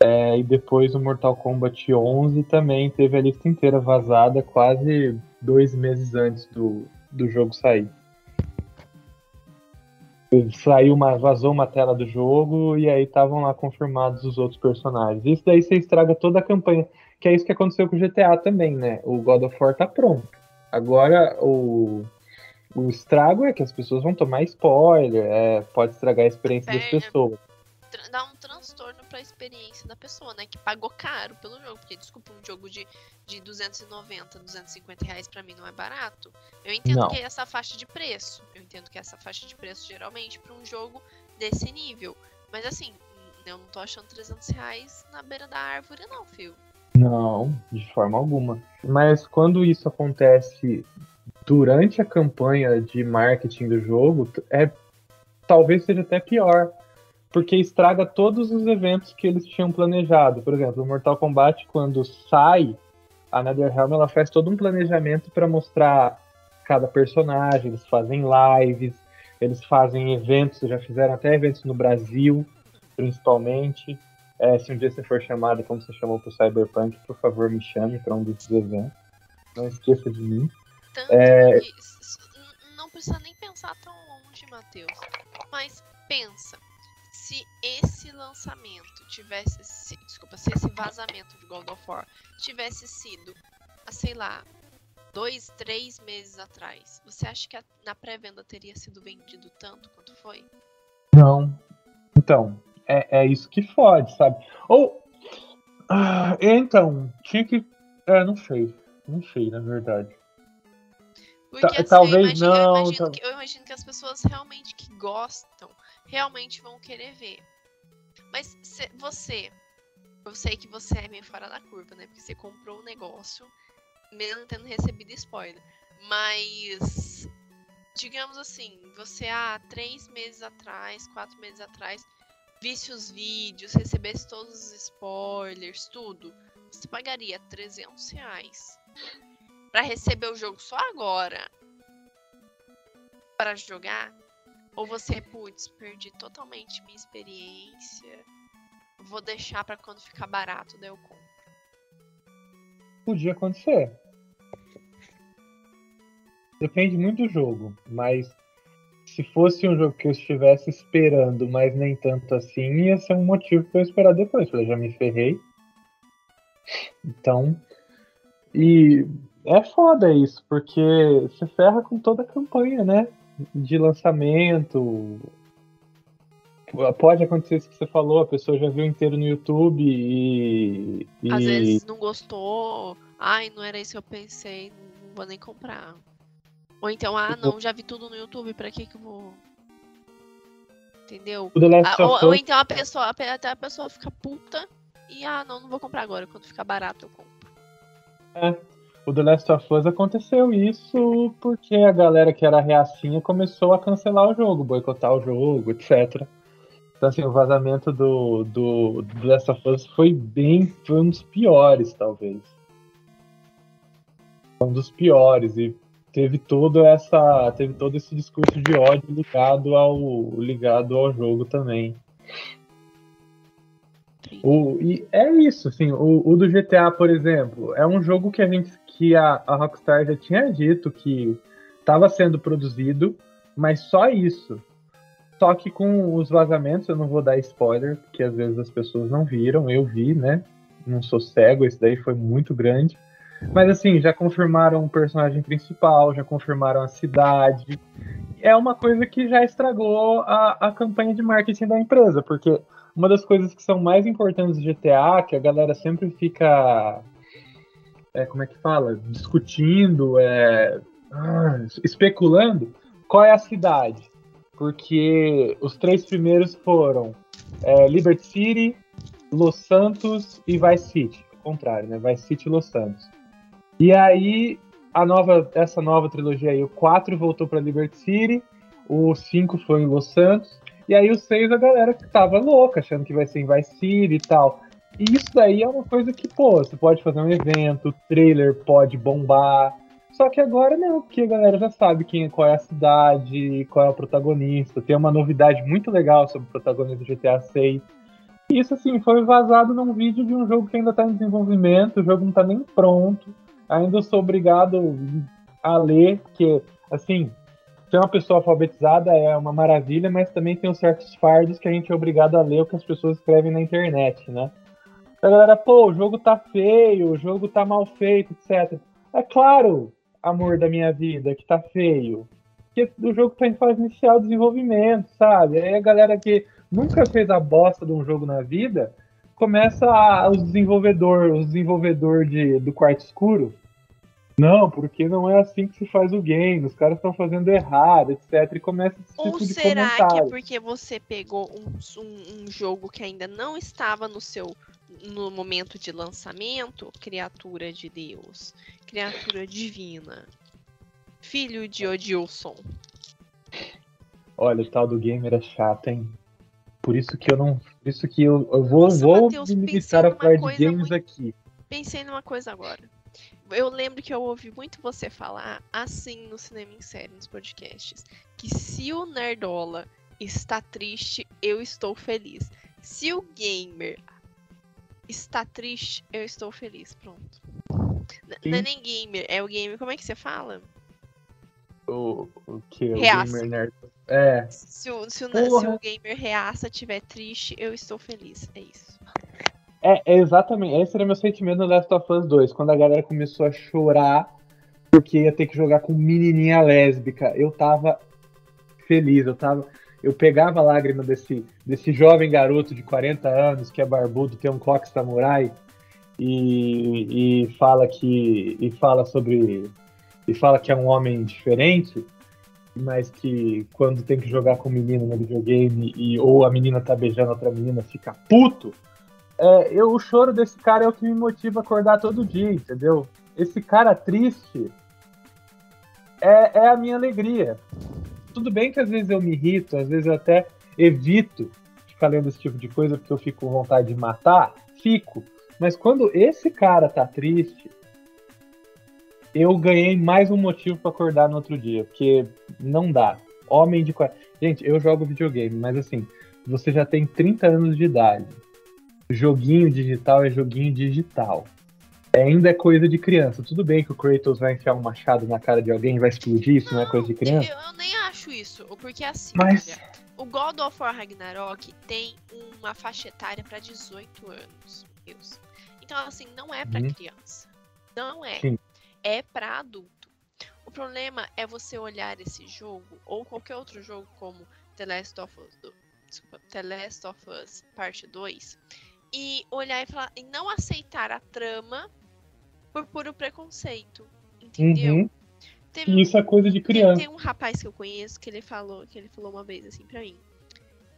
É, e depois o Mortal Kombat 11 também teve a lista inteira vazada quase dois meses antes do, do jogo sair. Saiu uma, vazou uma tela do jogo e aí estavam lá confirmados os outros personagens. Isso daí você estraga toda a campanha, que é isso que aconteceu com o GTA também, né? O God of War tá pronto. Agora o o estrago é que as pessoas vão tomar spoiler, é, pode estragar a experiência das pessoas. Dá um transtorno pra experiência da pessoa, né? Que pagou caro pelo jogo. Porque, desculpa, um jogo de, de 290, 250 reais pra mim não é barato. Eu entendo não. que é essa faixa de preço. Eu entendo que é essa faixa de preço geralmente pra um jogo desse nível. Mas assim, eu não tô achando 300 reais na beira da árvore, não, filho. Não, de forma alguma. Mas quando isso acontece durante a campanha de marketing do jogo, é talvez seja até pior, porque estraga todos os eventos que eles tinham planejado. Por exemplo, o Mortal Kombat quando sai, a NetherRealm ela faz todo um planejamento para mostrar cada personagem, eles fazem lives, Eles fazem eventos, já fizeram até eventos no Brasil, principalmente. É, se um dia você for chamado, como você chamou pro Cyberpunk, por favor me chame para um desses eventos. Não esqueça de mim. Tanto é... que não precisa nem pensar tão longe, Matheus. Mas pensa, se esse lançamento tivesse, se, desculpa, se esse vazamento de God of War tivesse sido, sei lá, dois, três meses atrás, você acha que a, na pré-venda teria sido vendido tanto quanto foi? Não. Então, é, é isso que fode, sabe? Ou. Ah, então, tinha que. É, não sei. Não sei, na verdade. Porque, assim, Talvez eu imagino, não. Eu imagino, que, eu imagino que as pessoas realmente que gostam realmente vão querer ver. Mas se, você, eu sei que você é meio fora da curva, né? Porque você comprou o um negócio, mesmo tendo recebido spoiler. Mas, digamos assim, você há três meses atrás, quatro meses atrás, visse os vídeos, recebesse todos os spoilers, tudo, você pagaria 300 reais para receber o jogo só agora para jogar? Ou você, putz, perdi totalmente minha experiência, vou deixar para quando ficar barato, daí eu compro? Podia acontecer. Depende muito do jogo, mas se fosse um jogo que eu estivesse esperando, mas nem tanto assim, ia ser um motivo para eu esperar depois. Eu já me ferrei. Então. E é foda isso, porque você ferra com toda a campanha, né? De lançamento. Pode acontecer isso que você falou, a pessoa já viu inteiro no YouTube e. e... Às vezes não gostou. Ai, não era isso que eu pensei, não vou nem comprar. Ou então, ah, não, já vi tudo no YouTube, pra que que eu vou. Entendeu? Ah, ou, ou, então a pessoa, até a pessoa fica puta e, ah, não, não vou comprar agora. Quando ficar barato, eu compro. É. O The Last of Us aconteceu isso porque a galera que era reacinha começou a cancelar o jogo, boicotar o jogo, etc. Então, assim, o vazamento do, do, do The Last of Us foi bem. Foi um dos piores, talvez. Um dos piores. E teve todo essa teve todo esse discurso de ódio ligado ao ligado ao jogo também o, e é isso assim o, o, do GTA por exemplo é um jogo que a gente que a, a Rockstar já tinha dito que estava sendo produzido mas só isso só que com os vazamentos eu não vou dar spoiler porque às vezes as pessoas não viram eu vi né não sou cego esse daí foi muito grande mas assim, já confirmaram o personagem principal, já confirmaram a cidade. É uma coisa que já estragou a, a campanha de marketing da empresa, porque uma das coisas que são mais importantes do GTA, que a galera sempre fica. É, como é que fala? Discutindo, é, ah, especulando, qual é a cidade. Porque os três primeiros foram é, Liberty City, Los Santos e Vice City. Ao contrário, né? Vice City e Los Santos. E aí, a nova, essa nova trilogia aí, o 4 voltou para Liberty City, o 5 foi em Los Santos, e aí o 6 a galera que tava louca, achando que vai ser em Vice City e tal. E isso daí é uma coisa que, pô, você pode fazer um evento, o trailer pode bombar. Só que agora não, porque a galera já sabe quem, qual é a cidade, qual é o protagonista. Tem uma novidade muito legal sobre o protagonista do GTA 6. E isso, assim, foi vazado num vídeo de um jogo que ainda tá em desenvolvimento, o jogo não tá nem pronto ainda sou obrigado a ler, porque, assim, ser uma pessoa alfabetizada é uma maravilha, mas também tem uns certos fardos que a gente é obrigado a ler o que as pessoas escrevem na internet, né? A galera, pô, o jogo tá feio, o jogo tá mal feito, etc. É claro, amor da minha vida, que tá feio. Porque o jogo tá em fase inicial de desenvolvimento, sabe? Aí a galera que nunca fez a bosta de um jogo na vida começa a, os desenvolvedores, os desenvolvedor de, do quarto escuro. Não, porque não é assim que se faz o game, os caras estão fazendo errado, etc. E começa esse Ou tipo de será comentário. que é porque você pegou um, um, um jogo que ainda não estava no seu no momento de lançamento, criatura de Deus, criatura divina, filho de Odilson. Olha, o tal do gamer é chato, hein? Por isso que eu não. Por isso que eu, eu vou, Nossa, vou Mateus, me limitar a falar de games muito... aqui. Pensei numa coisa agora. Eu lembro que eu ouvi muito você falar assim no Cinema em Série, nos podcasts, que se o Nerdola está triste, eu estou feliz. Se o gamer está triste, eu estou feliz. Pronto. N não é nem gamer, é o gamer. Como é que você fala? O, o que? O Reaça. gamer nerd. É. Se o, se, o, se o gamer reaça estiver triste, eu estou feliz. É isso. É, é exatamente. Esse era meu sentimento no Last of Us 2, quando a galera começou a chorar porque ia ter que jogar com menininha lésbica. Eu tava feliz, eu tava. Eu pegava a lágrima desse, desse jovem garoto de 40 anos que é barbudo, tem um coque samurai e, e fala que. e fala sobre. e fala que é um homem diferente, mas que quando tem que jogar com o menino no videogame e ou a menina tá beijando outra menina, fica puto. É, eu, o choro desse cara é o que me motiva a acordar todo dia, entendeu? Esse cara triste é, é a minha alegria. Tudo bem que às vezes eu me irrito, às vezes eu até evito ficar lendo esse tipo de coisa porque eu fico com vontade de matar, fico. Mas quando esse cara tá triste, eu ganhei mais um motivo para acordar no outro dia, porque não dá. Homem de 40. Gente, eu jogo videogame, mas assim, você já tem 30 anos de idade. Joguinho digital é joguinho digital. É, ainda é coisa de criança. Tudo bem que o Kratos vai enfiar um machado na cara de alguém e vai explodir, isso não, é coisa de criança. Eu, eu nem acho isso, porque assim, Mas- olha, o God of War Ragnarok tem uma faixa etária pra 18 anos. Deus. Então, assim, não é pra Uhum. criança. Não é. Sim. É pra adulto. O problema é você olhar esse jogo, ou qualquer outro jogo como The Last of Us, desculpa, The Last of Us Parte 2, e olhar e falar e não aceitar a trama por puro preconceito. Entendeu? Uhum. Teve isso é coisa de tem, criança. tem um rapaz que eu conheço que ele falou, que ele falou uma vez assim pra mim,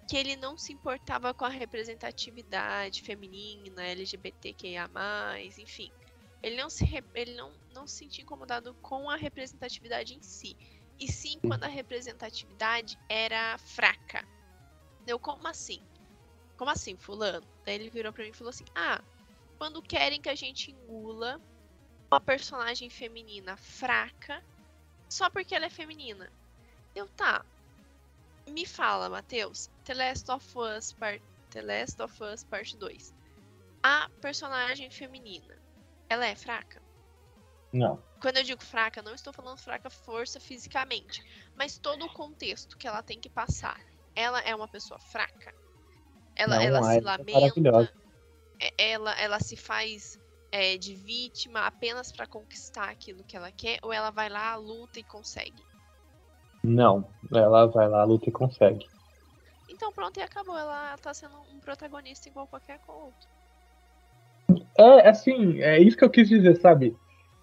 que ele não se importava com a representatividade feminina, LGBTQIA+, enfim. Ele não se ele não, não se sentia incomodado com a representatividade em si, e sim quando a representatividade era fraca. Deu como assim? Como assim, fulano? Daí ele virou pra mim e falou assim: "Ah, quando querem que a gente engula uma personagem feminina fraca só porque ela é feminina. Eu tá. Me fala, Matheus. The Last of Us Part The Last of Us Parte 2. A personagem feminina, ela é fraca? Não. Quando eu digo fraca, não estou falando fraca força fisicamente, mas todo o contexto que ela tem que passar. Ela é uma pessoa fraca? Ela, Não, ela se é lamenta? É- Ela, ela se faz é, de vítima apenas pra conquistar aquilo que ela quer? Ou ela vai lá, luta e consegue? Não. Ela vai lá, luta e consegue. Então pronto, e acabou. Ela tá sendo um protagonista igual qualquer outro. É, assim, é isso que eu quis dizer, sabe?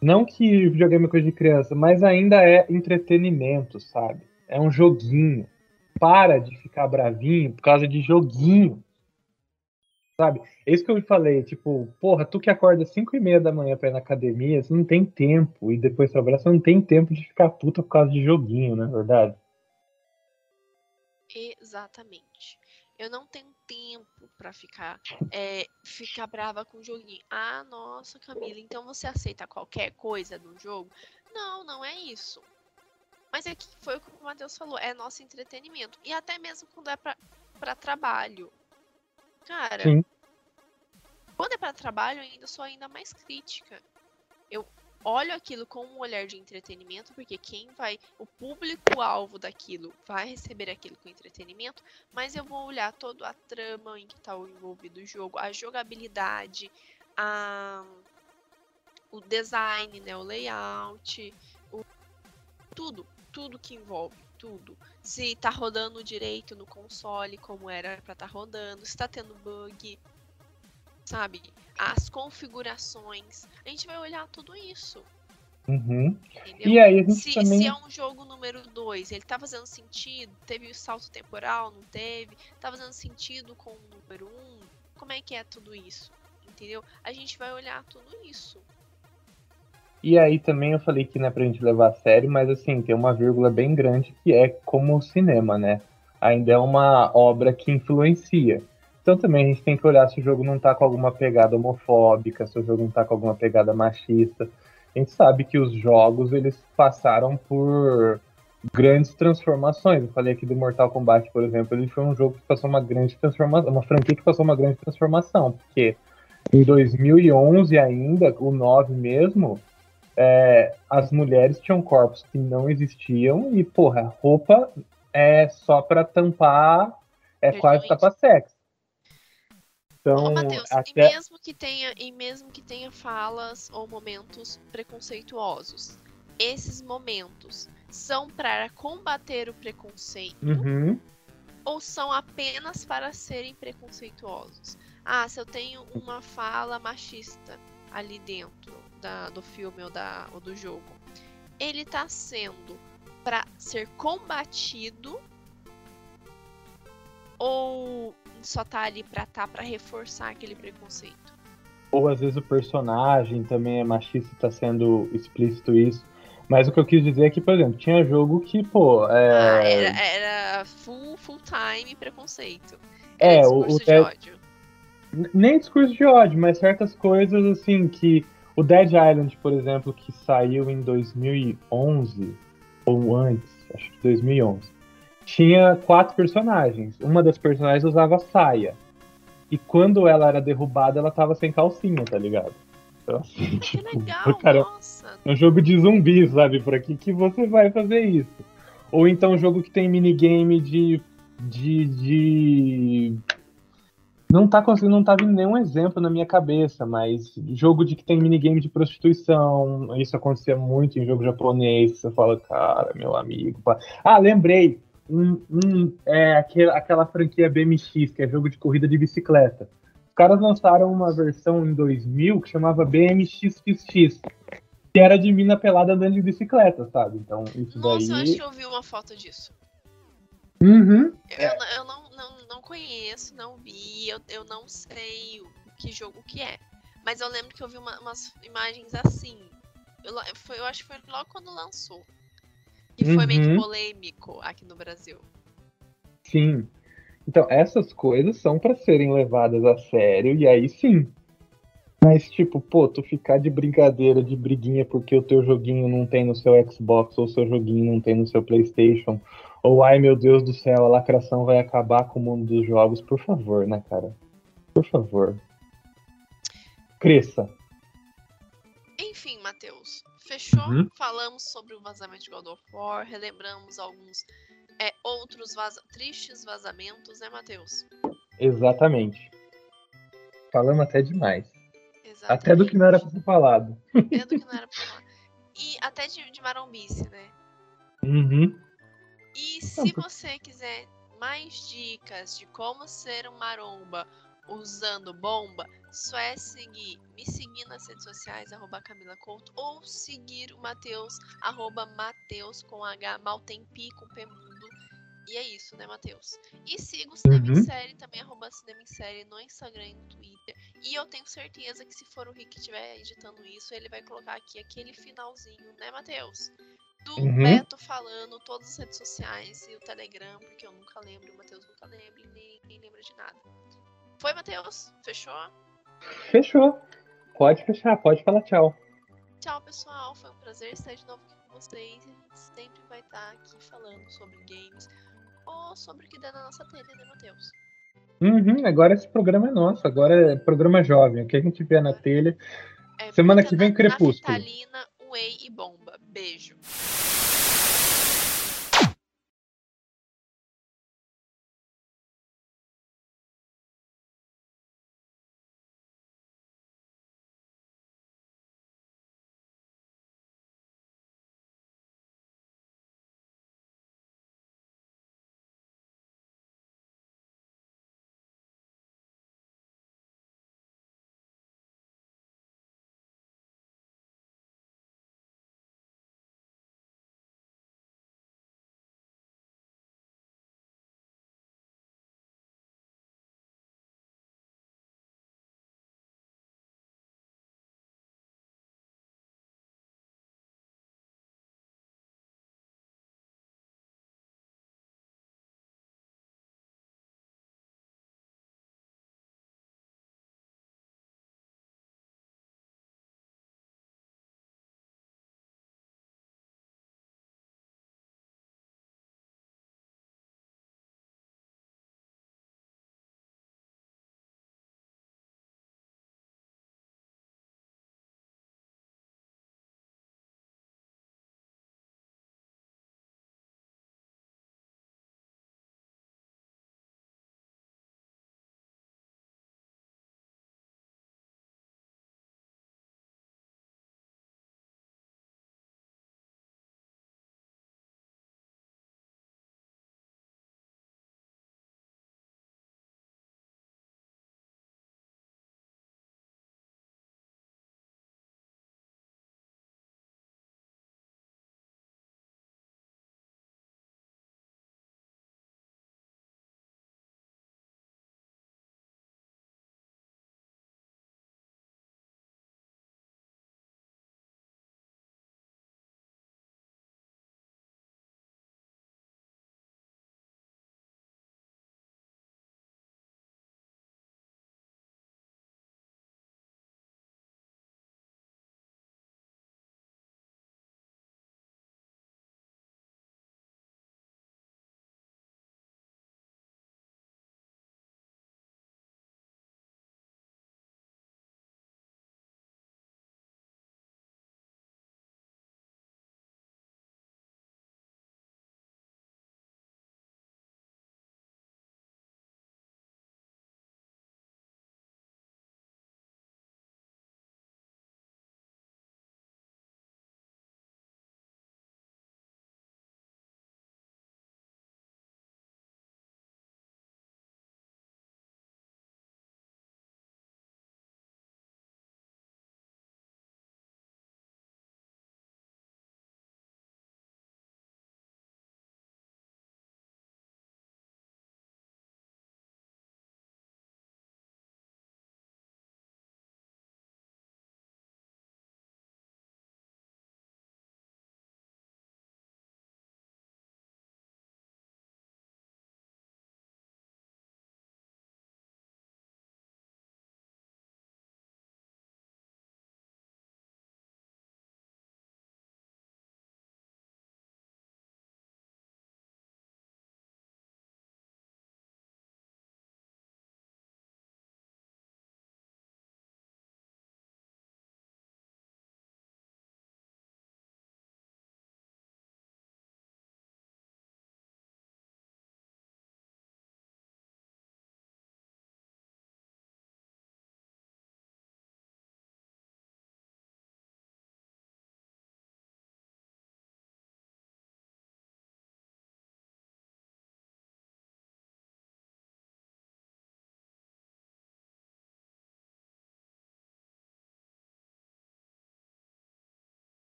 Não que videogame é coisa de criança, mas ainda é entretenimento, sabe? É um joguinho. Para de ficar bravinho por causa de joguinho. Sabe? É isso que eu falei, tipo, porra, tu que acorda às 5 e meia da manhã pra ir na academia, você não tem tempo. E depois trabalhar, você não tem tempo de ficar puta por causa de joguinho, não é verdade? Exatamente. Eu não tenho tempo pra ficar é, ficar brava com o joguinho. Ah, nossa, Camila, então você aceita qualquer coisa do jogo? Não, não é isso. Mas é que foi o que o Matheus falou, é nosso entretenimento. E até mesmo quando é pra trabalho. Cara, Sim. quando é pra trabalho, eu ainda sou ainda mais crítica. Eu olho aquilo com um olhar de entretenimento, porque quem vai, o público-alvo daquilo vai receber aquilo com entretenimento, mas eu vou olhar toda a trama em que está envolvido o jogo, a jogabilidade, a, o design, né, o layout, o, tudo, tudo que envolve, tudo. Se tá rodando direito no console, como era pra estar rodando, se tá tendo bug, sabe? As configurações. A gente vai olhar tudo isso, Uhum. E aí a gente Se, também. se é um jogo número 2, ele tá fazendo sentido? Teve o salto temporal, não teve? Tá fazendo sentido com o número 1? Um? Como é que é tudo isso? Entendeu? A gente vai olhar tudo isso. E aí também eu falei que não é pra gente levar a sério, mas assim, tem uma vírgula bem grande que é como o cinema, né? Ainda é uma obra que influencia. Então também a gente tem que olhar se o jogo não tá com alguma pegada homofóbica, se o jogo não tá com alguma pegada machista. A gente sabe que os jogos eles passaram por grandes transformações. Eu falei aqui do Mortal Kombat, por exemplo, ele foi um jogo que passou uma grande transformação, uma franquia que passou uma grande transformação, porque em 2011 ainda, o 9 mesmo, é, as mulheres tinham corpos que não existiam e, porra, roupa é só para tampar, é quase tapa-sexo. Então, Ô, Matheus, até... e, mesmo que tenha, e mesmo que tenha falas ou momentos preconceituosos, esses momentos são para combater o preconceito uhum. ou são apenas para serem preconceituosos? Ah, se eu tenho uma fala machista ali dentro da, do filme ou, da, ou do jogo, ele está sendo para ser combatido ou só tá ali pra tá para reforçar aquele preconceito? Ou às vezes o personagem também é machista e tá sendo explícito isso. Mas o que eu quis dizer é que, por exemplo, tinha jogo que, pô. É... Ah, era, era full, full time preconceito. Era é, o, o de ódio. Nem discurso de ódio, mas certas coisas assim que. O Dead Island, por exemplo, que saiu em 2011, ou antes, acho que 2011, tinha quatro personagens. Uma das personagens usava saia. E quando ela era derrubada, ela tava sem calcinha, tá ligado? Então, assim, que tipo, legal, cara, nossa. É um jogo de zumbi, sabe? Por aqui que você vai fazer isso. Ou então um jogo que tem minigame de. de. de... Não tá conseguindo, não tá vindo nenhum exemplo na minha cabeça, mas jogo de que tem minigame de prostituição, isso acontecia muito em jogo japonês, você fala, cara, meu amigo. Pá. Ah, lembrei! Um, um, é, aquela, aquela franquia BMX, que é jogo de corrida de bicicleta caras lançaram uma versão em 2000 que chamava BMXXX, que era de mina pelada andando de bicicleta, sabe? Então, isso Nossa, daí. eu acho que eu vi uma foto disso. Uhum. Eu, eu, eu não, não, não conheço, não vi, eu, eu não sei o que jogo que é. Mas eu lembro que eu vi uma, umas imagens assim. Eu, foi, eu acho que foi logo quando lançou. E foi uhum. meio que polêmico aqui no Brasil. Sim. Então, essas coisas são para serem levadas a sério, e aí sim. Mas, tipo, pô, tu ficar de brincadeira, de briguinha porque o teu joguinho não tem no seu Xbox, ou o seu joguinho não tem no seu PlayStation, ou ai meu Deus do céu, a lacração vai acabar com o mundo dos jogos, por favor, né, cara? Por favor. Cresça. Enfim, Matheus, fechou? Uhum. Falamos sobre o vazamento de God of War, relembramos alguns é, outros vaza tristes vazamentos, né, Matheus? Exatamente. Falamos até demais. Exatamente. Até do que não era pra ser falado. Até do que não era pra falar. E até de, de marombice, né? Uhum. E se você quiser mais dicas de como ser um maromba usando bomba, só é seguir, me seguir nas redes sociais, arroba Camila Couto, ou seguir o Matheus, arroba Mateus com H, Maltempi com P mundo. E é isso, né, Matheus? E siga o Cinema uhum. em Série, também arroba Cinema em Série no Instagram e no Twitter. E eu tenho certeza que se for o Rick que estiver editando isso, ele vai colocar aqui aquele finalzinho, né, Matheus? Do uhum. Beto falando, todas as redes sociais e o Telegram, porque eu nunca lembro, o Matheus nunca lembra e nem, nem lembra de nada. Foi, Matheus? Fechou? Fechou. Pode fechar, pode falar tchau. Tchau, pessoal. Foi um prazer estar de novo aqui com vocês. A gente sempre vai estar aqui falando sobre games ou sobre o que der na nossa telha, né, Matheus? Uhum, agora esse programa é nosso, agora é programa jovem. O que a gente vê na telha. É, Semana que vem, Crepúsculo. Natalina, Whey e Bomba. Beijo.